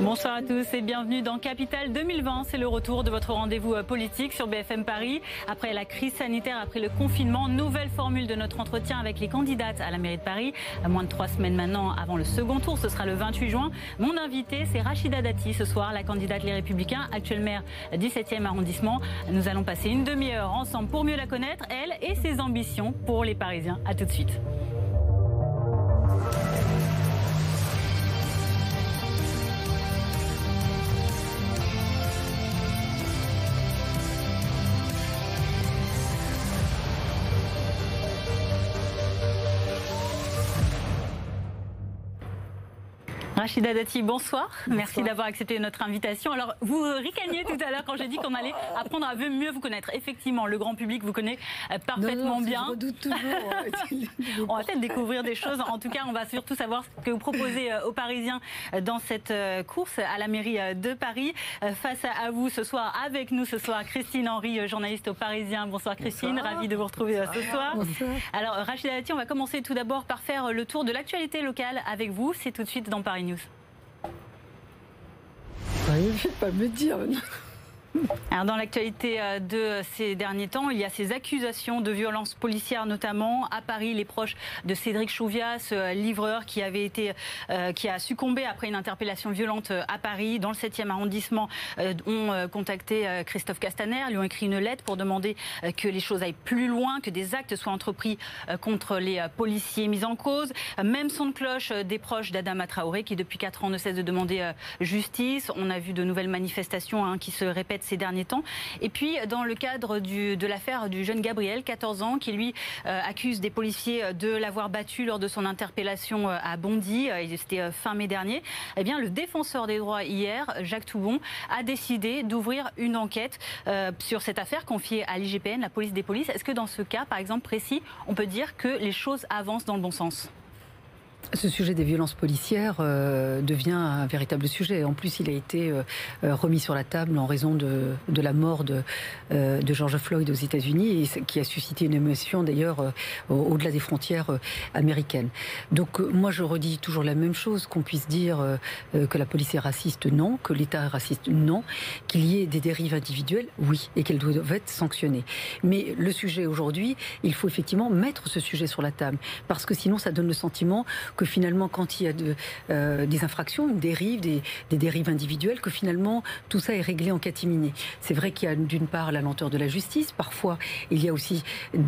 Bonsoir à tous et bienvenue dans Capital 2020. C'est le retour de votre rendez-vous euh, politique sur BFM Paris. Après la crise sanitaire, après le confinement, nouvelle formule de notre entretien avec les candidates à la mairie de Paris. À moins de trois semaines maintenant avant le second tour, ce sera le 28 juin. Mon invité, c'est Rachida Dati ce soir, la candidate Les Républicains, actuelle maire 17e arrondissement. Nous allons passer une demi-heure ensemble pour mieux la connaître, elle et ses ambitions pour les Parisiens. À tout de suite. Rachida Dati, bonsoir. Merci d'avoir accepté notre invitation. Alors, vous ricaniez tout à l'heure quand j'ai dit qu'on allait apprendre à mieux vous connaître. Effectivement, le grand public vous connaît euh, parfaitement bien. Je toujours. on va peut-être découvrir des choses. En tout cas, on va surtout savoir ce que vous proposez euh, aux Parisiens euh, dans cette course à la mairie de Paris. Face à vous ce soir, avec nous ce soir, Christine Henry, journaliste au Parisien. Bonsoir Christine, ravie de vous retrouver ce soir. Bonsoir. Alors, Rachida Dati, on va commencer tout d'abord par faire le tour de l'actualité locale avec vous. C'est tout de suite dans Paris News. Je ne pas me dire. Dans l'actualité euh, de ces derniers temps, il y a ces accusations de violences policières, notamment à Paris. Les proches de Cédric Chouviat, ce livreur qui avait été, euh, qui a succombé après une interpellation violente euh, à Paris, dans le 7e arrondissement, ont contacté Christophe Castaner, lui ont écrit une lettre pour demander que les choses aillent plus loin, que des actes soient entrepris contre les policiers mis en cause. Même son de cloche des proches d'Adama Traoré, qui depuis 4 ans ne cesse de demander justice. On a vu de nouvelles manifestations hein, qui se répètent ces derniers temps. Et puis, dans le cadre de l'affaire du jeune Gabriel, 14 ans, qui lui euh, accuse des policiers de l'avoir battu lors de son interpellation euh, à Bondy, euh, c'était fin mai dernier, eh bien, le défenseur des droits hier, Jacques Toubon, a décidé d'ouvrir une enquête sur cette affaire confiée à l'IGPN, la police des polices. Est-ce que dans ce cas, par exemple précis, on peut dire que les choses avancent dans le bon sens? Ce sujet des violences policières euh, devient un véritable sujet. En plus, il a été euh, euh, remis sur la table en raison de, de la mort de, de, George Floyd aux États-Unis, et qui a suscité une émotion d'ailleurs au-delà des frontières américaines. Donc, moi, je redis toujours la même chose qu'on puisse dire que la police est raciste, non, que l'État est raciste, non, qu'il y ait des dérives individuelles, oui, et qu'elles doivent être sanctionnées. Mais le sujet aujourd'hui, il faut effectivement mettre ce sujet sur la table, parce que sinon, ça donne le sentiment que finalement, quand il y a de, euh, des infractions, une dérive, des, dérives individuelles, que finalement, tout ça est réglé en catimini. C'est vrai qu'il y a d'une part la lenteur de la justice, parfois il y a aussi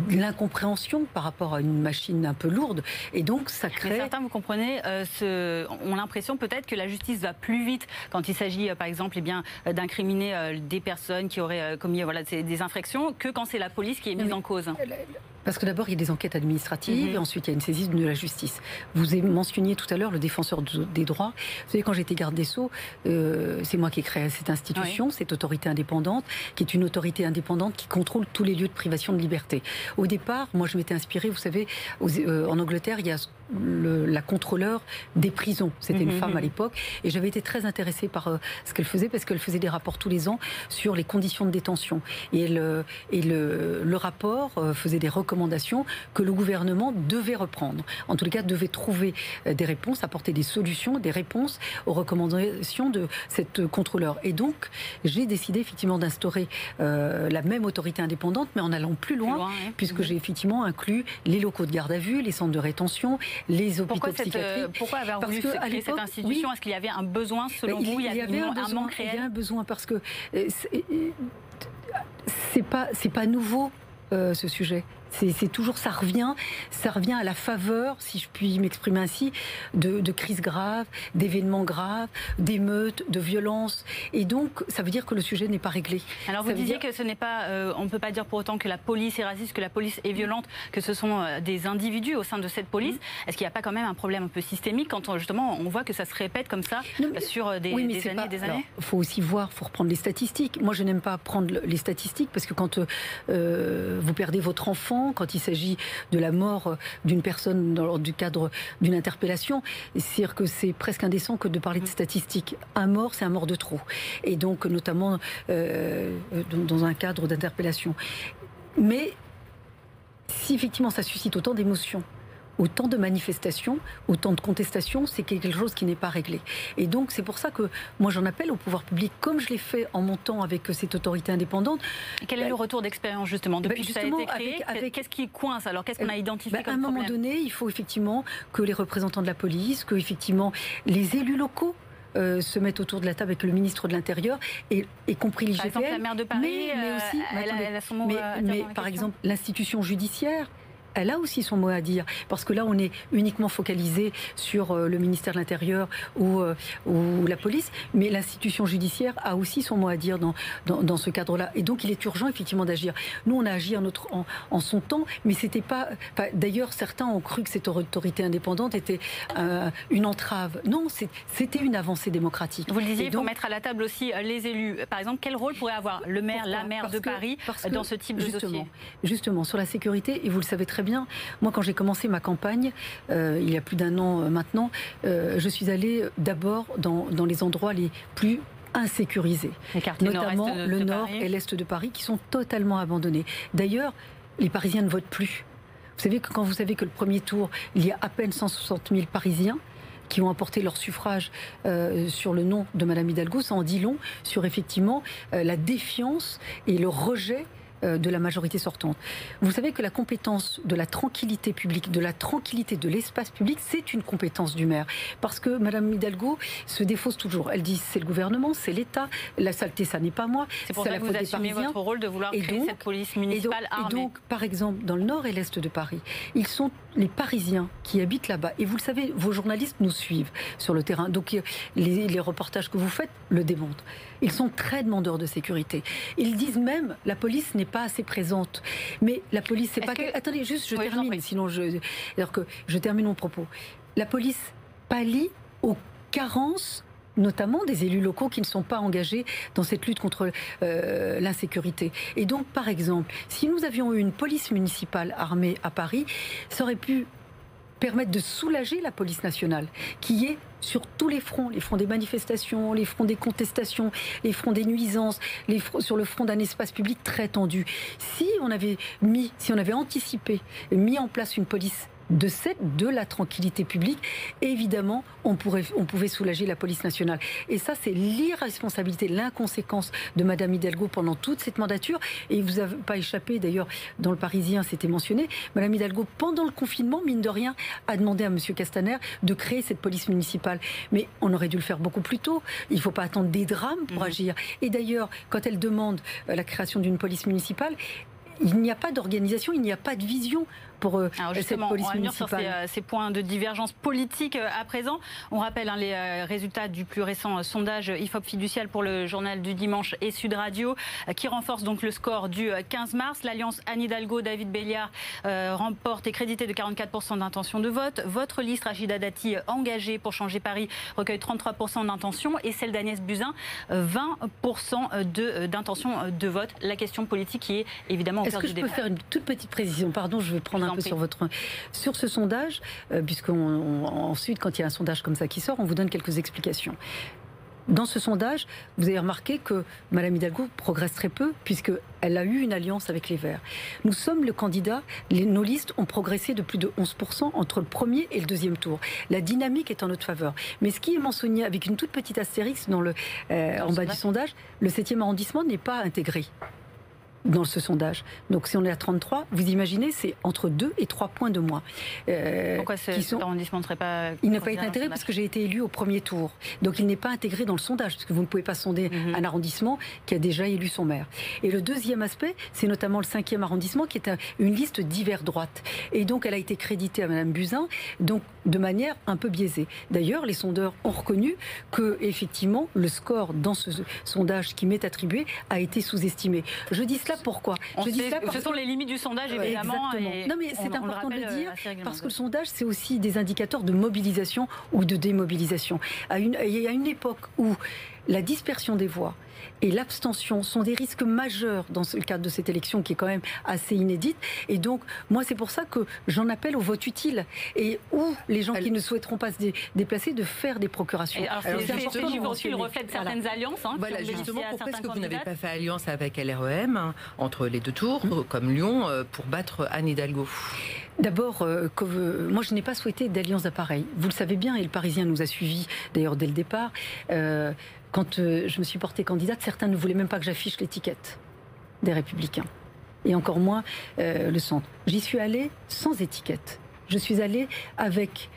l'incompréhension par rapport à une machine un peu lourde, et donc ça crée... certains, vous comprenez, euh, ce, ont l'impression peut-être que la justice va plus vite quand il s'agit, euh, par exemple, eh bien, d'incriminer des personnes qui auraient commis voilà, des infractions, que quand c'est la police qui est mise en cause. Parce que d'abord, il y a des enquêtes administratives, mhm. et ensuite, il y a une saisie de la justice. Vous mentionniez tout à l'heure le défenseur des droits. Vous savez, quand j'étais garde des Sceaux, euh, c'est moi qui ai créé cette institution, cette autorité indépendante, qui est une autorité indépendante qui contrôle tous les lieux de privation de liberté. Au départ, moi, je m'étais inspirée, vous savez, euh, en Angleterre, il y a la contrôleur des prisons. C'était une mhm, femme à mhm. l'époque. Et j'avais été très intéressée par euh, ce qu'elle faisait parce qu'elle faisait des rapports tous les ans sur les conditions de détention. Et, le, et le, le rapport faisait des recommandations que le gouvernement devait reprendre. En tous les cas, devait trouver euh, des réponses, apporter des solutions, des réponses aux recommandations de cette contrôleur. Et donc, j'ai décidé effectivement d'instaurer euh, la même autorité indépendante, mais en allant plus loin, puisque j'ai effectivement inclus les locaux de garde à vue, les centres de rétention, les hôpitaux pourquoi psychiatriques. Euh, pourquoi avoir voulu créer cette institution? Est-ce qu'il y avait un besoin selon vous Il y, avait un, besoin, manque réel Il y a un besoin parce que c'est pas c'est pas nouveau ce sujet. C'est toujours, ça revient, ça revient à la faveur, si je puis m'exprimer ainsi, de, de crises graves, d'événements graves, d'émeutes, de violences. Et donc, ça veut dire que le sujet n'est pas réglé. Alors vous disiez que ce n'est pas, euh, on ne peut pas dire pour autant que la police est raciste, que la police est violente, que ce sont euh, des individus au sein de cette police. Mm. Est-ce qu'il n'y a pas quand même un problème un peu systémique quand on, justement on voit que ça se répète comme ça sur euh, des, des années, des années? Il faut aussi voir, il faut reprendre les statistiques. Moi, je n'aime pas prendre les statistiques parce que quand vous perdez votre enfant quand il s'agit de la mort euh, d'une personne dans le cadre d'une interpellation. C'est-à-dire que c'est presque indécent que de parler de statistiques. Un mort, c'est un mort de trop. Et donc, notamment euh, dans un cadre d'interpellation. Mais si effectivement ça suscite autant d'émotions, autant de manifestations, autant de contestations, c'est quelque chose qui n'est pas réglé. Et donc c'est pour ça que moi j'en appelle au pouvoir public, comme je l'ai fait en montant avec cette autorité indépendante. quel est le retour d'expérience justement depuis que ça a été créé Qu'est-ce qui coince alors Qu'est-ce qu'on a identifié À un moment donné, il faut effectivement que les représentants de la police, que effectivement les élus locaux euh, se mettent autour de la table avec le ministre de l'Intérieur et, y compris l'IGPN. Par exemple, la maire de Paris, mais, aussi, elle, a, son mot mais par exemple, l'institution judiciaire, elle a aussi son mot à dire. Parce que là, on est uniquement focalisé sur euh, le ministère de l'Intérieur ou, euh, ou, la police, mais l'institution judiciaire a aussi son mot à dire dans, dans, ce cadre-là. Et donc, il est urgent, effectivement, d'agir. Nous, on a agi en, notre, en, son temps, mais c'était pas. D'ailleurs, certains ont cru que cette autorité indépendante était euh, une entrave. Non, c'était une avancée démocratique. Vous le disiez, il faut mettre à la table aussi les élus. Par exemple, quel rôle pourrait avoir le maire, la maire de Paris dans ce type de justement, dossier? Justement, sur la sécurité, et vous le savez très bien. Moi, quand j'ai commencé ma campagne, euh, il y a plus d'un an euh, maintenant, euh, je suis allée d'abord dans, les endroits les plus insécurisés, notamment le nord et l'est de Paris, qui sont totalement abandonnés. D'ailleurs, les Parisiens ne votent plus. Vous savez que quand vous savez que le premier tour, il y a à peine 160 000 Parisiens qui ont apporté leur suffrage sur le nom de Madame Hidalgo, ça en dit long sur effectivement la défiance et le rejet de la majorité sortante. Vous savez que la compétence de la tranquillité publique, de la tranquillité de l'espace public, c'est une compétence du maire. Parce que Madame Hidalgo se défausse toujours. Elle dit c'est le gouvernement, c'est l'État, la saleté, ça n'est pas moi. C'est pour ça que vous assumez votre rôle de vouloir créer cette police municipale et donc, par exemple, dans le nord et l'est de Paris, ils sont les Parisiens qui habitent là-bas. Et vous le savez, vos journalistes nous suivent sur le terrain. Donc euh, les, les reportages que vous faites le démontrent. Ils sont très demandeurs de sécurité. Ils disent même la police n'est pas assez présente. Mais la police, c'est pas. Que... Attendez, juste, je termine, sinon je. Alors que je termine mon propos. La police pallie aux carences notamment des élus locaux qui ne sont pas engagés dans cette lutte contre euh, l'insécurité. Et donc, par exemple, si nous avions eu une police municipale armée à Paris, ça aurait pu permettre de soulager la police nationale, qui est sur tous les fronts, les fronts des manifestations, les fronts des contestations, les fronts des nuisances, les sur le front d'un espace public très tendu. Si on avait mis, si on avait anticipé, mis en place une police de, cette, de la tranquillité publique, évidemment, on, pourrait, on pouvait soulager la police nationale. Et ça, c'est l'irresponsabilité, l'inconséquence de Madame Hidalgo pendant toute cette mandature. Et vous n'avez pas échappé, d'ailleurs, dans le Parisien, c'était mentionné. Madame Hidalgo, pendant le confinement, mine de rien, a demandé à Monsieur Castaner de créer cette police municipale. Mais on aurait dû le faire beaucoup plus tôt. Il ne faut pas attendre des drames pour mmh. agir. Et d'ailleurs, quand elle demande euh, la création d'une police municipale, il n'y a pas d'organisation, il n'y a pas de vision pour euh, Alors justement, cette police on va sur euh, ces, points de divergence politique euh, à présent. On rappelle hein, les résultats du plus récent sondage IFOP fiducial pour le journal du dimanche et Sud Radio, qui renforce donc le score du 15 mars. L'alliance Anne Hidalgo, David Béliard remporte et crédité de 44% d'intention de vote. Votre liste, Rachida Dati, engagée pour changer Paris, recueille 33% d'intention et celle d'Agnès Buzyn, 20% d'intention de, de vote. La question politique qui est évidemment est-ce que je peux faire une toute petite précision? Pardon, je vais prendre un peu sur votre sur ce sondage, euh, puisqu'ensuite, quand il y a un sondage comme ça qui sort, on vous donne quelques explications. Dans ce sondage, vous avez remarqué que Mme Hidalgo progresse très peu puisqu'elle a eu une alliance avec les Verts. Nous sommes le candidat, nos listes ont progressé de plus de 11% entre le premier et le deuxième tour. La dynamique est en notre faveur. Mais ce qui est mentionné avec une toute petite astérix dans le, euh, en bas du sondage, le 7e arrondissement n'est pas intégré dans ce sondage. Donc si on est à 33, vous imaginez, c'est entre 2 et 3 points de moins. Euh, Pourquoi ce sont... arrondissement ne serait pas... Il n'a pas été intégré parce que j'ai été élu au premier tour. Donc il n'est pas intégré dans le sondage, parce que vous ne pouvez pas sonder mhm. un arrondissement qui a déjà élu son maire. Et le deuxième aspect, c'est notamment le cinquième arrondissement, qui est une liste divers droite. Et donc elle a été créditée à Madame Buzyn, donc de manière un peu biaisée. D'ailleurs, les sondeurs ont reconnu que effectivement le score dans ce sondage qui m'est attribué a été sous-estimé. Je dis cela pourquoi? Je dis ça Ce sont les limites du sondage, évidemment. non, mais c'est important de le dire, parce que le sondage, c'est aussi des indicateurs de mobilisation ou de démobilisation. À une, il y a une époque où la dispersion des voix et l'abstention sont des risques majeurs dans le cadre de cette élection qui est quand même assez inédite. Et donc, moi, c'est pour ça que j'en appelle au vote utile et où les gens qui ne souhaiteront pas se déplacer de faire des procurations. alors, c'est aussi le reflet de certaines alliances. Hein, voilà, justement, pourquoi est-ce que vous n'avez pas fait alliance avec LREM entre les deux tours, mmh. comme Lyon, pour battre Anne Hidalgo? D'abord, moi je n'ai pas souhaité d'alliance d'appareil. Vous le savez bien, et le Parisien nous a suivis d'ailleurs dès le départ. Quand je me suis portée candidate, certains ne voulaient même pas que j'affiche l'étiquette des Républicains et encore moins euh, le centre. J'y suis allée sans étiquette. Je suis allée avec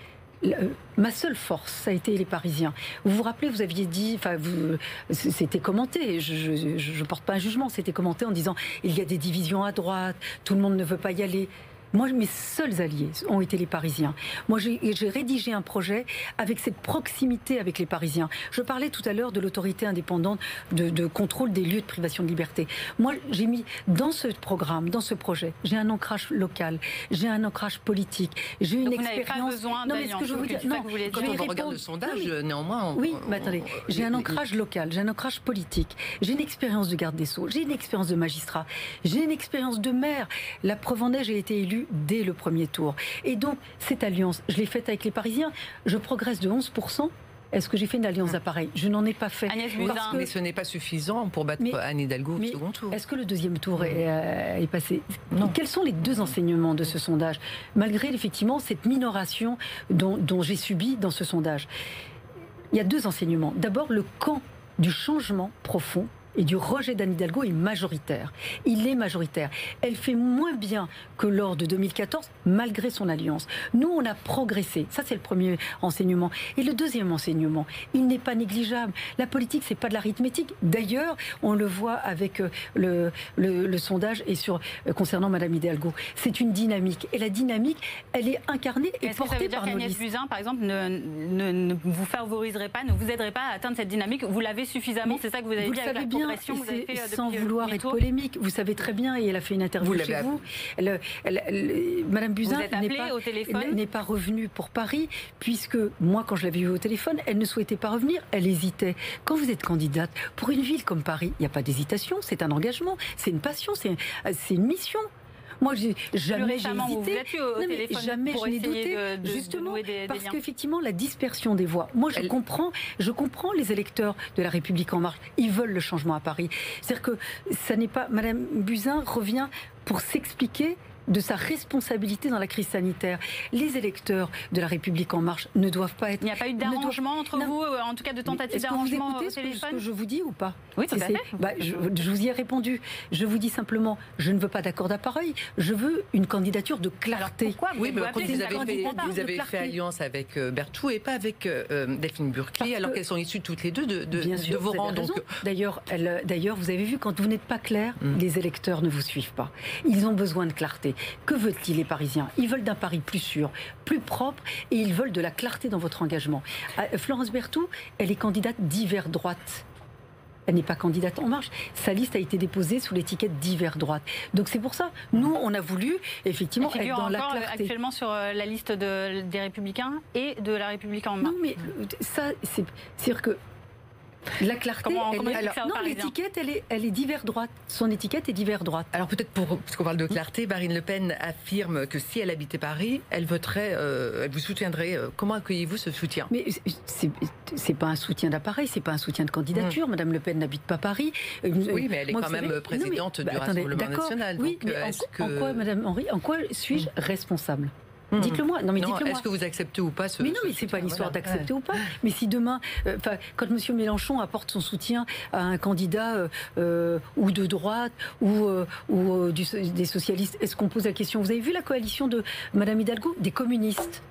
euh, ma seule force, ça a été les Parisiens. Vous vous rappelez, vous aviez dit, enfin, c'était commenté. Je ne porte pas un jugement. C'était commenté en disant il y a des divisions à droite, tout le monde ne veut pas y aller. Moi, mes seuls alliés ont été les Parisiens. Moi, j'ai rédigé un projet avec cette proximité avec les Parisiens. Je parlais tout à l'heure de l'autorité indépendante de, contrôle des lieux de privation de liberté. Moi, j'ai mis dans ce programme, dans ce projet, j'ai un ancrage local, j'ai un ancrage politique, j'ai une expérience. non, mais ce que je vous dire, non, quand on regarde le sondage, néanmoins. oui, mais attendez, j'ai un ancrage local, j'ai un ancrage politique, j'ai une expérience de garde des sceaux, j'ai une expérience de magistrat, j'ai une expérience de maire. La preuve en est, j'ai été dès le premier tour. Et donc, cette alliance, je l'ai faite avec les Parisiens. Je progresse de 11%. Est-ce que j'ai fait une alliance d'appareil Je n'en ai pas fait. Mais ce n'est pas suffisant pour battre Anne Hidalgo au second tour. Est-ce que le deuxième tour est, euh, passé? Non. Quels sont les deux enseignements de ce sondage? Malgré effectivement cette minoration dont, dont j'ai subi dans ce sondage. Il y a deux enseignements. D'abord, le camp du changement profond et du rejet d'Anne Hidalgo est majoritaire. Il est majoritaire. Elle fait moins bien que lors de 2014, malgré son alliance. Nous, on a progressé. Ça, c'est le premier enseignement. Et le deuxième enseignement, il n'est pas négligeable. La politique, c'est pas de l'arithmétique. D'ailleurs, on le voit avec euh, le, le, sondage et sur euh, concernant Madame Hidalgo. C'est une dynamique. Et la dynamique, elle est incarnée et portée par nos listes. Buzyn, par exemple, ne, ne, vous favoriserait pas, ne vous aiderait pas à atteindre cette dynamique? Vous l'avez suffisamment, c'est ça que vous avez vous dit avec bien, euh, sans vouloir être polémique. Vous savez très bien, et elle a fait une interview chez vous. Madame Buzyn n'est pas, revenue pour Paris, puisque moi, quand je l'avais vue au téléphone, elle ne souhaitait pas revenir, elle hésitait. Quand vous êtes candidate pour une ville comme Paris, il n'y a pas d'hésitation, c'est un engagement, c'est une passion, c'est une mission. Moi, j'ai jamais j'ai hésité. Au jamais je n'ai douté, justement, parce qu'effectivement, la dispersion des voix. Moi, je comprends, je comprends les électeurs de la République en marche. Ils veulent le changement à Paris. C'est-à-dire que ça n'est pas. Madame Buzyn revient pour s'expliquer de sa responsabilité dans la crise sanitaire. Les électeurs de la République en marche ne doivent pas être. Il n'y a pas eu d'arrangement entre vous, euh, en tout cas de tentative d'arrangement au téléphone ce que je vous dis ou pas Oui, tout à fait. Bah, je, vous y ai répondu. Je vous dis simplement, je ne veux pas d'accord d'appareil. Je veux une candidature de clarté. pourquoi Oui, mais vous, avez, fait, vous avez fait, alliance avec euh, Berthoud et pas avec euh, Delphine Burki, alors qu'elles sont issues toutes les deux de, de, vos rangs. D'ailleurs, d'ailleurs, vous avez vu quand vous n'êtes pas clair, mm. les électeurs ne vous suivent pas. Ils ont besoin de clarté. Que veulent-ils les Parisiens? Ils veulent d'un Paris plus sûr, plus propre, et ils veulent de la clarté dans votre engagement. Euh, Florence Berthoud, elle est candidate d'hiver droite. Elle n'est pas candidate en marche. Sa liste a été déposée sous l'étiquette d'hiver droite. Donc c'est pour ça, nous, on a voulu effectivement être dans la clarté. actuellement sur euh, la liste des Républicains et de la République en marche. Non, mais euh, ça, c'est dire que la clarté, non, l'étiquette, elle est, elle est divers droite. Son étiquette est divers droite. Alors peut-être pour, parce qu'on parle de clarté, Marine Le Pen affirme que si elle habitait Paris, elle voterait, euh, elle vous soutiendrait. Euh, comment accueillez-vous ce soutien? Mais c'est pas un soutien d'appareil, c'est pas un soutien de candidature. Mme hmm. Madame Le Pen n'habite pas Paris. Euh, oui, mais elle est quand même présidente du bah, Rassemblement national. Oui, mais en, quoi, Madame Henri, en quoi suis-je hmm. responsable? Mhm. Dites-le-moi. Non, mais dites-le-moi. Est-ce que vous acceptez ou pas ce Mais non, mais c'est pas une histoire d'accepter ou pas. Mais si demain, euh, quand M. Mélenchon apporte son soutien à un candidat euh, euh, ou de droite ou, ou des socialistes, est-ce qu'on pose la question? Vous avez vu la coalition de Mme Hidalgo? Des communistes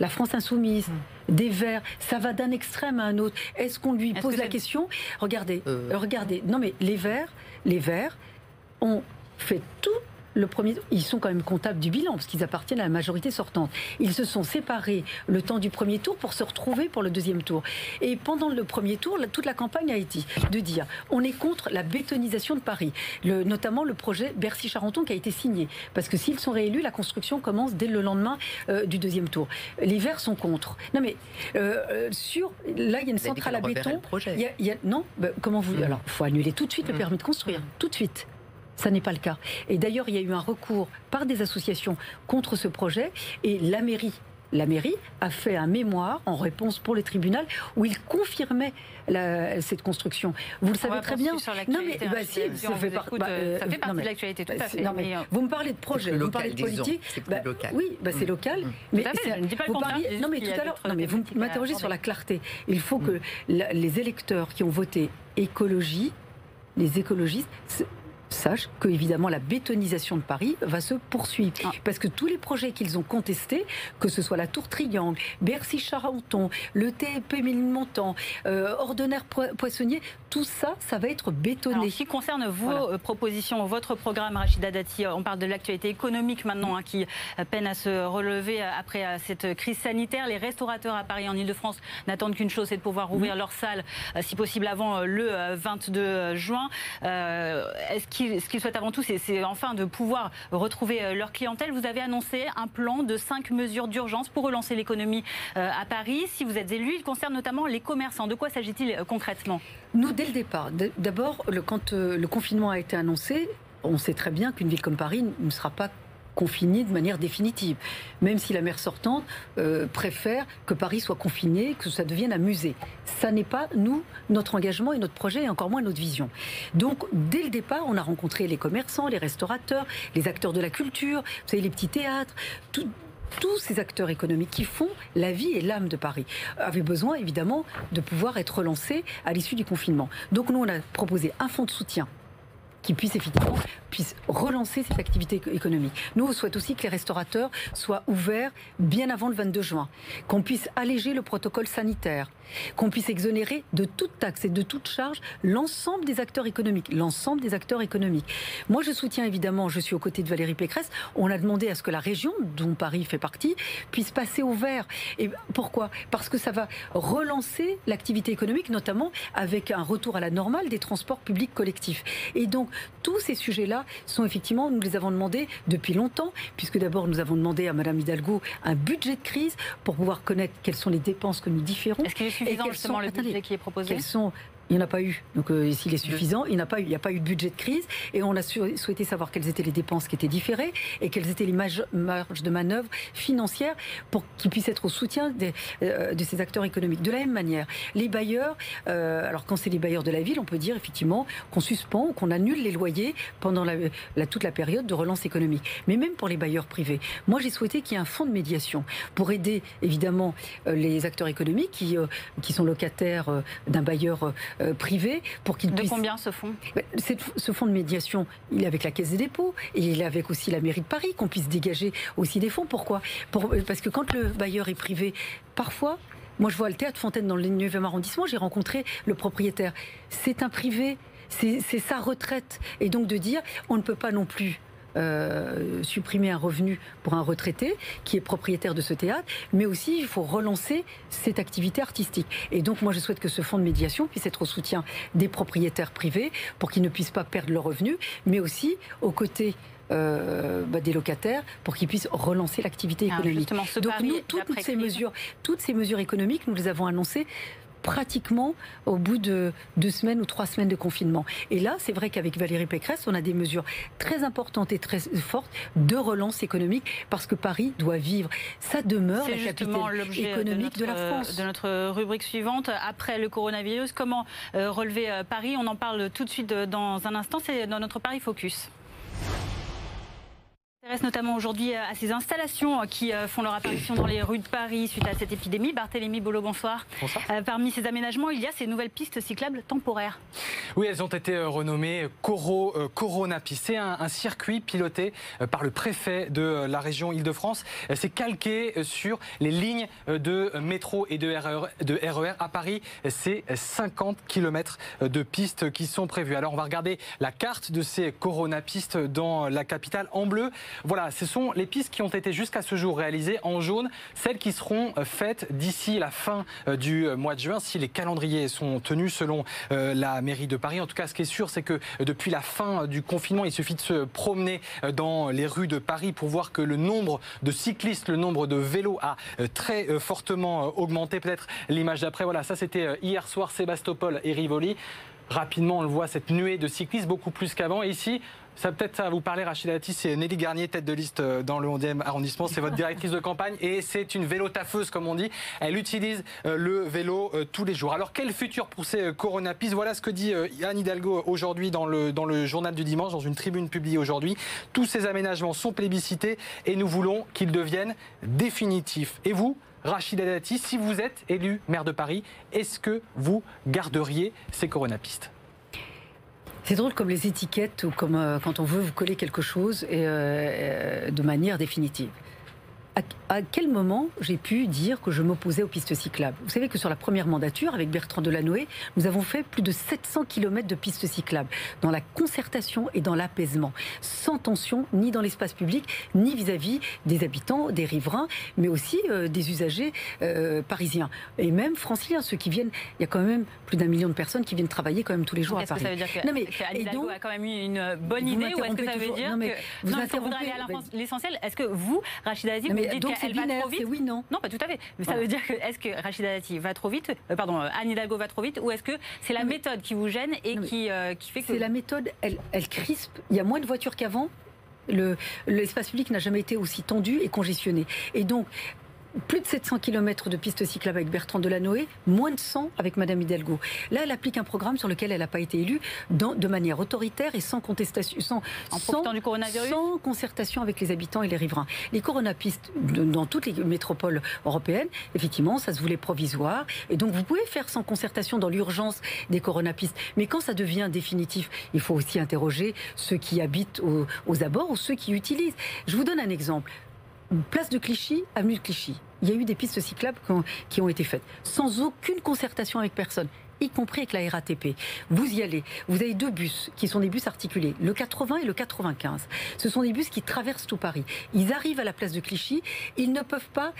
la France insoumise, mhm. des Verts, ça va d'un extrême à un autre. Est-ce qu'on lui pose la question? Regardez, regardez. Non mais les Verts, les Verts ont fait tout le premier, ils sont quand même comptables du bilan parce qu'ils appartiennent à la majorité sortante. Ils se sont séparés le temps du premier tour pour se retrouver pour le deuxième tour. Et pendant le premier tour, toute la campagne a été de dire on est contre la bétonisation de Paris, le, notamment le projet Bercy-Charenton qui a été signé. Parce que s'ils sont réélus, la construction commence dès le lendemain euh, du deuxième tour. Les Verts sont contre. Non mais euh, euh, sur là il y a une centrale à béton. Il y a, non, bah, comment vous mmh. alors il faut annuler tout de suite le mmh. permis de construire, tout de suite. Ça n'est pas le cas. Et d'ailleurs, il y a eu un recours par des associations contre ce projet et la mairie la mairie a fait un mémoire en réponse pour les tribunaux où il confirmait cette construction. Vous le savez très bien. non mais bah, si, ça, fait bah, euh, ça, fait partie de l'actualité, tout à fait. Euh, vous me parlez de projet, vous me parlez de politique. Bah, local. Oui, bah, c'est mm. local. Mm. Mais je ne dis pas le Non mais tout à l'heure, non mais vous m'interrogez sur la clarté. Il faut que les électeurs qui ont voté écologie, les écologistes sache que évidemment la bétonisation de Paris va se poursuivre. Ah. Parce que tous les projets qu'ils ont contestés, que ce soit la Tour Triangle, Bercy-Charenton, le TEP Ménilmontant, euh, Ordonnaire Poissonnier, tout ça, ça va être bétonné. Alors, ce qui concerne vos euh, propositions, votre programme, Rachida Dati, on parle de l'actualité économique maintenant, hein, qui peine à se relever après euh, cette crise sanitaire. Les restaurateurs à Paris, en Ile-de-France, n'attendent qu'une chose, c'est de pouvoir ouvrir leurs salles, si possible avant le 22 juin. Est-ce ce qu'ils souhaitent avant tout, c'est enfin de pouvoir retrouver euh, leur clientèle? Vous avez annoncé un plan de cinq mesures d'urgence pour relancer l'économie euh, à Paris. Si vous êtes élu, il concerne notamment les commerçants. De quoi s'agit-il euh, concrètement? Nous, dès le départ, d'abord, quand le confinement a été annoncé, on sait très bien qu'une ville comme Paris ne sera pas confiné de manière définitive. Même si la maire sortante euh, préfère que Paris soit confiné, que ça devienne un musée. Ça n'est pas, nous, notre engagement et notre projet, et encore moins notre vision. Donc, dès le départ, on a rencontré les commerçants, les restaurateurs, les acteurs de la culture, vous savez, les petits théâtres, tous ces acteurs économiques qui font la vie et l'âme de Paris avaient besoin évidemment de pouvoir être relancés à l'issue du confinement. Donc nous, on a proposé un fonds de soutien qui puisse effectivement puisse relancer cette activité économique. Nous, on souhaite aussi que les restaurateurs soient ouverts bien avant le 22 juin, qu'on puisse alléger le protocole sanitaire, qu'on puisse exonérer de toute taxe et de toute charge l'ensemble des acteurs économiques, l'ensemble des acteurs économiques. Moi, je soutiens évidemment, je suis aux côtés de Valérie Pécresse, on a demandé à ce que la région, dont Paris fait partie, puisse passer au vert. Et pourquoi? Parce que ça va relancer l'activité économique, notamment avec un retour à la normale des transports publics collectifs. Et donc, tous ces sujets-là sont effectivement, nous les avons demandés depuis longtemps, puisque d'abord nous avons demandé à Madame Hidalgo un budget de crise pour pouvoir connaître quelles sont les dépenses que nous différons. Est-ce qu'il est suffisant justement le budget qui est proposé il n'y en a pas eu. Donc euh, s'il est suffisant, il n'y a, pas eu, il n'y a pas eu de budget de crise. Et on a souhaité savoir quelles étaient les dépenses qui étaient différées et quelles étaient les marges de manœuvre financières pour qu'ils puissent être au soutien euh, de ces acteurs économiques. De la même manière, les bailleurs, euh, alors quand c'est les bailleurs de la ville, on peut dire effectivement qu'on suspend ou qu'on annule les loyers pendant la, toute la période de relance économique. Mais même pour les bailleurs privés, moi j'ai souhaité qu'il y ait un fonds de médiation pour aider évidemment les acteurs économiques qui, qui sont locataires d'un bailleur euh, privé pour qu'il puisse... De combien ce fonds? Ce fonds de médiation, il est avec la Caisse des dépôts et il est avec aussi la mairie de Paris qu'on puisse dégager aussi des fonds. Pourquoi? Euh, Parce que quand le bailleur est privé, parfois, moi je vois le théâtre Fontaine dans le 9e arrondissement, j'ai rencontré le propriétaire. C'est un privé c'est sa retraite. Et donc de dire, on ne peut pas non plus euh, supprimer un revenu pour un retraité qui est propriétaire de ce théâtre, mais aussi il faut relancer cette activité artistique. Et donc moi je souhaite que ce fonds de médiation puisse être au soutien des propriétaires privés pour qu'ils ne puissent pas perdre leurs revenus, mais aussi aux côtés euh, bah, des locataires pour qu'ils puissent relancer l'activité économique. Donc nous, toutes ces mesures, toutes ces mesures économiques, nous les avons annoncées pratiquement au bout de deux semaines ou trois semaines de confinement. Et là, c'est vrai qu'avec Valérie Pécresse, on a des mesures très importantes et très fortes de relance économique parce que Paris doit vivre. Ça demeure la capitale économique de, la France. De notre rubrique suivante, après le coronavirus, comment euh, relever euh, Paris? On en parle tout de suite euh, dans un instant. C'est dans notre Paris Focus s'intéresse notamment aujourd'hui à ces installations qui euh, font leur apparition dans les rues de Paris suite à cette épidémie. Barthélémy Bolo, bonsoir. bonsoir. Euh, parmi ces aménagements, il y a ces nouvelles pistes cyclables temporaires. Oui, elles ont été euh, renommées Coro, Corona Piste. C'est un, circuit piloté par le préfet de la région Île-de-France. C'est calqué sur les lignes de métro et de RER, de RER. à Paris. C'est 50 km de pistes qui sont prévues. Alors, on va regarder la carte de ces Corona Pistes dans la capitale en bleu. Voilà, ce sont les pistes qui ont été jusqu'à ce jour réalisées en jaune, celles qui seront euh, faites d'ici la fin euh, du euh, mois de juin, si les calendriers sont tenus selon la mairie de Paris. En tout cas, ce qui est sûr, c'est que depuis la fin du confinement, il suffit de se promener dans les rues de Paris pour voir que le nombre de cyclistes, le nombre de vélos a très fortement augmenté. Peut-être l'image d'après, voilà, ça c'était hier soir, Sébastopol et Rivoli. rapidement, on le voit, cette nuée de cyclistes, beaucoup plus qu'avant. Ici, ça peut-être ça va vous parler, Rachid Dati, c'est Nelly Garnier, tête de liste euh, dans le 11e arrondissement. C'est votre directrice de campagne et c'est une vélo taffeuse, comme on dit. Elle utilise euh, le vélo euh, tous les jours. Alors, quel futur pour ces coronapistes Voilà ce que dit Anne Hidalgo aujourd'hui dans le, dans le journal du dimanche, dans une tribune publiée aujourd'hui. Tous ces aménagements sont plébiscités et nous voulons qu'ils deviennent définitifs. Et vous Rachida Dati, si vous êtes élu maire de Paris, est-ce que vous garderiez ces coronapistes c'est drôle comme les étiquettes ou comme euh, quand on veut vous coller quelque chose et, euh, de manière définitive à, quel moment j'ai pu dire que je m'opposais aux pistes cyclables Vous savez que sur la première mandature, avec Bertrand Delanoë, nous avons fait plus de 700 km de pistes cyclables, dans la concertation et dans l'apaisement, sans tension ni dans l'espace public, ni vis-à-vis des habitants, des riverains, mais aussi euh, des usagers euh, parisiens. Et même franciliens, ceux qui viennent, il y a quand même plus d'un million de personnes qui viennent travailler quand même tous les jours à Paris. Que ça veut dire que, non, mais, a quand même eu une bonne idée ou est-ce que ça veut dire non, mais que... Vous non, interrompez... l'essentiel. Est-ce que vous, Rachida Aziz, donc c'est binaire, trop vite oui, non. Non, pas tout à fait. Mais ça veut dire que est-ce que Rachida Dati va trop vite, euh, pardon, euh, Anne Hidalgo va trop vite, ou est-ce que c'est la méthode qui vous gêne et qui, euh, qui fait que. C'est la méthode, elle, elle crispe. Il y a moins de voitures qu'avant. l'espace public n'a jamais été aussi tendu et congestionné. Et donc, plus de 700 km de pistes cyclables avec Bertrand Delanoë, moins de 100 avec Madame Hidalgo. Là, elle applique un programme sur lequel elle n'a pas été élue de manière autoritaire et sans contestation, sans, du coronavirus? sans concertation avec les habitants et les riverains. Les coronapistes dans toutes les métropoles européennes, effectivement, ça se voulait provisoire. Et donc, vous pouvez faire sans concertation dans l'urgence des coronapistes. Mais quand ça devient définitif, il faut aussi interroger ceux qui habitent aux abords ou ceux qui utilisent. Je vous donne un exemple place de Clichy, avenue de Clichy. Il y a eu des pistes cyclables qui ont été faites sans aucune concertation avec personne y compris avec la RATP. Vous y allez. Vous avez deux bus qui sont des bus articulés, le 80 et le 95. Ce sont des bus qui traversent tout Paris. Ils arrivent à la place de Clichy. Ils ne peuvent pas,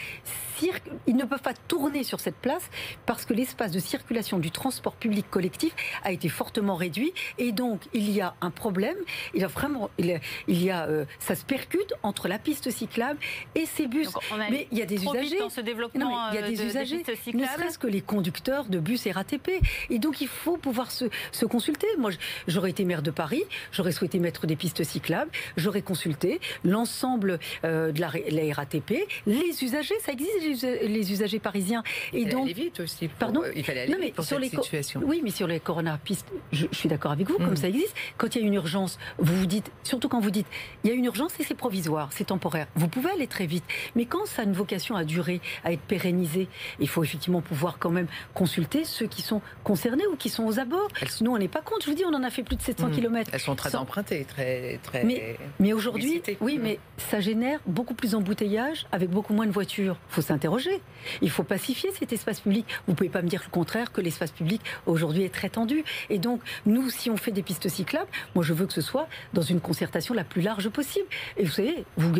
ils ne peuvent pas tourner sur cette place parce que l'espace de circulation du transport public collectif a été fortement réduit. Et donc, il y a un problème. Il y a vraiment, il y a, euh, ça se percute entre la piste cyclable et ces bus. Mais il y a des usagers. Dans ce développement il y a des usagers, ne serait-ce que les conducteurs de bus RATP. Et donc, il faut pouvoir se, consulter. Moi, j'aurais été maire de Paris, j'aurais souhaité mettre des pistes cyclables, j'aurais consulté l'ensemble euh, de la, RATP, les usagers, ça existe, les usagers parisiens. Et il donc, aller vite aussi. pardon Il fallait aller vite pour sur cette les situation. Oui, mais sur les corona pistes, je, suis d'accord avec vous, comme hmm. ça existe. Quand il y a une urgence, vous vous dites, surtout quand vous dites, il y a une urgence et c'est provisoire, c'est temporaire. Vous pouvez aller très vite. Mais quand ça a une vocation à durer, à être pérennisé, il faut effectivement pouvoir quand même consulter ceux qui sont concernés ou qui sont aux abords. Nous, on n'est pas contre. Je vous dis, on en a fait plus de 700 mmh. km. Elles sont très empruntées, très. très mais, mais aujourd'hui, oui, mmh. mais ça génère beaucoup plus d'embouteillages avec beaucoup moins de voitures. Il faut s'interroger. Il faut pacifier cet espace public. Vous ne pouvez pas me dire le contraire, que l'espace public aujourd'hui est très tendu. Et donc, nous, si on fait des pistes cyclables, moi, je veux que ce soit dans une concertation la plus large possible. Et vous savez, vous,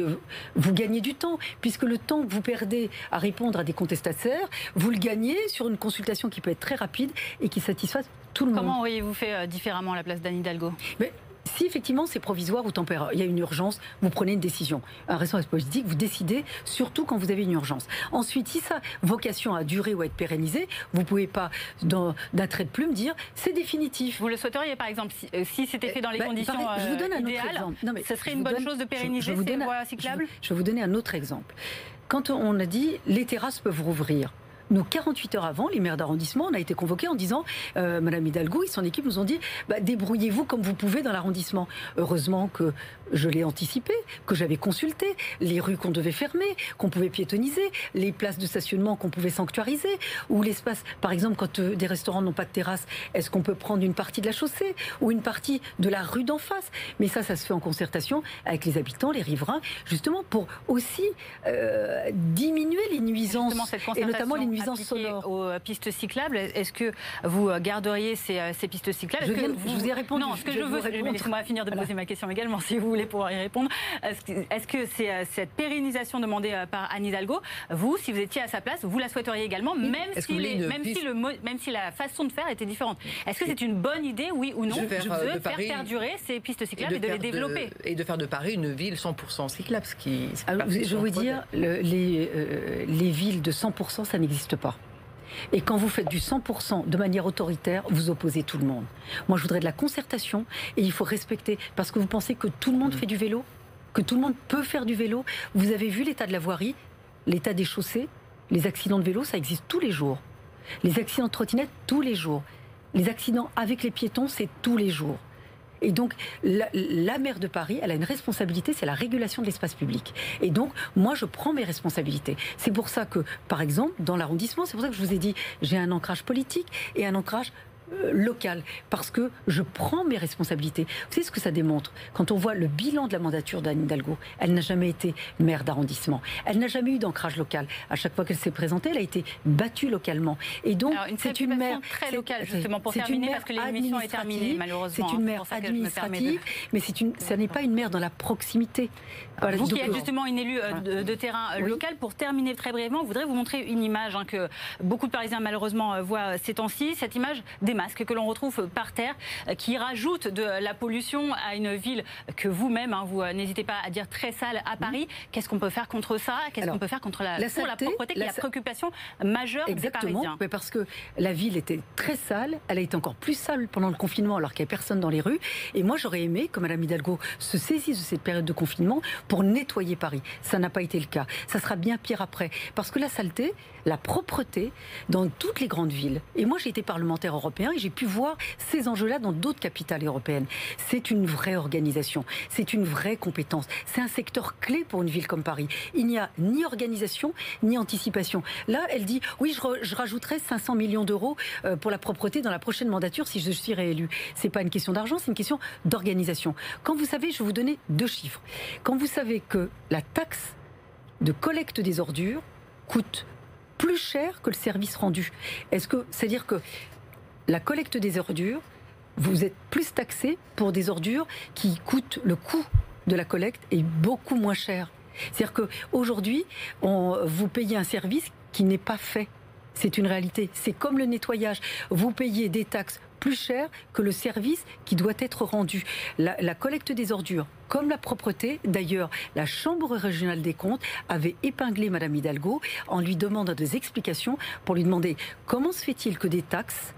vous gagnez du temps, puisque le temps que vous perdez à répondre à des contestataires, vous le gagnez sur une consultation qui peut être très rapide et qui satisfasse tout le monde. Comment auriez-vous fait euh, différemment à la place d'Anne Hidalgo? Mais si effectivement c'est provisoire ou temporaire, il y a une urgence, vous prenez une décision. Un responsable politique, vous décidez, surtout quand vous avez une urgence. Ensuite, si ça vocation à durer ou à être pérennisé, vous ne pouvez pas, d'un trait de plume, dire c'est définitif. Vous le souhaiteriez, par exemple, si, euh, c'était fait dans les bah, conditions je vous donne un idéales, autre exemple. Non, mais ce serait une bonne chose de pérenniser ces voies cyclables? je vais vous donner un autre exemple. Quand on a dit les terrasses peuvent rouvrir, nous, 48 heures avant, les maires d'arrondissement, on a été convoqués en disant, euh, Madame Hidalgo et son équipe nous ont dit, bah, débrouillez-vous comme vous pouvez dans l'arrondissement. Heureusement que je l'ai anticipé, que j'avais consulté les rues qu'on devait fermer, qu'on pouvait piétoniser, les places de stationnement qu'on pouvait sanctuariser, ou l'espace, par exemple, quand euh, des restaurants n'ont pas de terrasse, est-ce qu'on peut prendre une partie de la chaussée ou une partie de la rue d'en face? Mais ça, ça se fait en concertation avec les habitants, les riverains, justement pour aussi euh, diminuer les nuisances et notamment les nuisances sonores. Aux euh, pistes cyclables, est-ce que vous garderiez ces, ces pistes cyclables? Je, vous... ai répondu. Non, ce que je, veux, laissez-moi finir de poser ma question également, si vous voulez pouvoir y répondre. Est-ce que c'est euh, cette pérennisation demandée euh, par Anne Hidalgo, vous, si vous étiez à sa place, vous la souhaiteriez également, même, si, même, si, le, même si la façon de faire était différente? Est-ce que c'est une bonne idée, oui ou non, de faire, euh, faire perdurer ces pistes cyclables et de, les développer? Et de faire de Paris une ville 100% cyclable, ce qui... je veux vous dire, les, les villes de 100%, ça n'existe pas. Et quand vous faites du 100% de manière autoritaire, vous opposez tout le monde. Moi, je voudrais de la concertation et il faut respecter. Parce que vous pensez que tout le monde mmh. fait du vélo? Que tout le monde peut faire du vélo? Vous avez vu l'état de la voirie, l'état des chaussées? Les accidents de vélo, ça existe tous les jours. Les accidents de trottinette, tous les jours. Les accidents avec les piétons, c'est tous les jours. Et donc, la, maire de Paris, elle a une responsabilité, c'est la régulation de l'espace public. Et donc, moi, je prends mes responsabilités. C'est pour ça que, par exemple, dans l'arrondissement, c'est pour ça que je vous ai dit, j'ai un ancrage politique et un ancrage euh, local, parce que je prends mes responsabilités. Vous savez ce que ça démontre? Quand on voit le bilan de la mandature d'Anne Hidalgo, elle n'a jamais été maire d'arrondissement. Elle n'a jamais eu d'ancrage local. À chaque fois qu'elle s'est présentée, elle a été battue localement. Et donc, c'est une maire très locale, justement, pour terminer, parce que l'émission est terminée, malheureusement. C'est une maire administrative, mais c'est une, ça n'est pas une maire dans la proximité. vous qui êtes justement une élue euh, de, terrain euh, local, pour terminer très brièvement, je voudrais vous montrer une image hein, que beaucoup de Parisiens, malheureusement, voient ces temps-ci. Cette image des masques que l'on retrouve par terre, euh, qui rajoutent de la pollution à une ville que vous-même, hein, vous euh, n'hésitez pas à dire très sale à Paris. Qu'est-ce qu'on peut faire contre ça? Qu'est-ce qu'on peut faire contre la, la, pour la propreté, qui est la préoccupation majeure Exactement, des Parisiens parce que la ville était très sale, elle a été encore plus sale pendant le confinement alors qu'il n'y avait personne dans les rues. Et moi, j'aurais aimé que Mme Hidalgo se saisisse de cette période de confinement pour nettoyer Paris. Ça n'a pas été le cas. Ça sera bien pire après. Parce que la saleté, la propreté, dans toutes les grandes villes, et moi j'ai été parlementaire européen et j'ai pu voir ces enjeux-là dans d'autres capitales européennes. C'est une vraie organisation, c'est une vraie compétence, c'est un secteur clé pour une ville comme Paris. Il n'y a ni organisation ni anticipation. Là, elle dit oui, je, rajouterai 500 millions d'euros euh, pour la propreté dans la prochaine mandature si je suis réélu. C'est pas une question d'argent, c'est une question d'organisation. Quand vous savez, je vais vous donner deux chiffres. Quand vous savez que la taxe de collecte des ordures coûte plus cher que le service rendu. Est-ce que, c'est-à-dire que la collecte des ordures, vous êtes plus taxé pour des ordures qui coûtent le coût de la collecte est beaucoup moins cher. C'est-à-dire qu'aujourd'hui, vous payez un service qui n'est pas fait. C'est une réalité. C'est comme le nettoyage. Vous payez des taxes plus cher que le service qui doit être rendu. La, collecte des ordures, comme la propreté, d'ailleurs, la Chambre régionale des comptes avait épinglé Madame Hidalgo en lui demandant des explications pour lui demander comment se fait-il que des taxes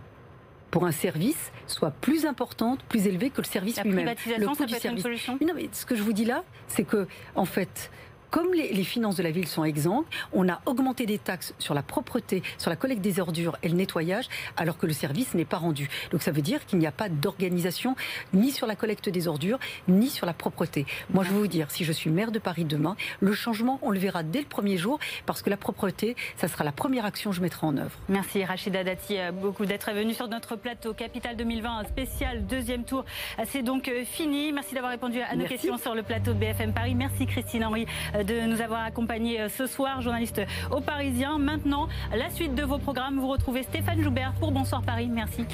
pour un service soit plus importante, plus élevée que le service lui-même. Le coût du service. non, mais ce que je vous dis là, c'est que, en fait, comme les, finances de la ville sont exemptes, on a augmenté des taxes sur la propreté, sur la collecte des ordures et le nettoyage, alors que le service n'est pas rendu. Donc ça veut dire qu'il n'y a pas d'organisation ni sur la collecte des ordures, ni sur la propreté. Moi, je veux vous dire, si je suis maire de Paris demain, le changement, on le verra dès le premier jour, parce que la propreté, ça sera la première action que je mettrai en œuvre. Merci Rachida Dati euh, beaucoup d'être venue sur notre plateau Capital 2020, un spécial deuxième tour. Euh, c'est donc euh, fini. Merci d'avoir répondu à nos questions sur le plateau de BFM Paris. Merci Christine Henry de nous avoir accompagnés euh, ce soir, journaliste au Parisien. Maintenant, la suite de vos programmes, vous retrouvez Stéphane Joubert pour Bonsoir Paris. Merci.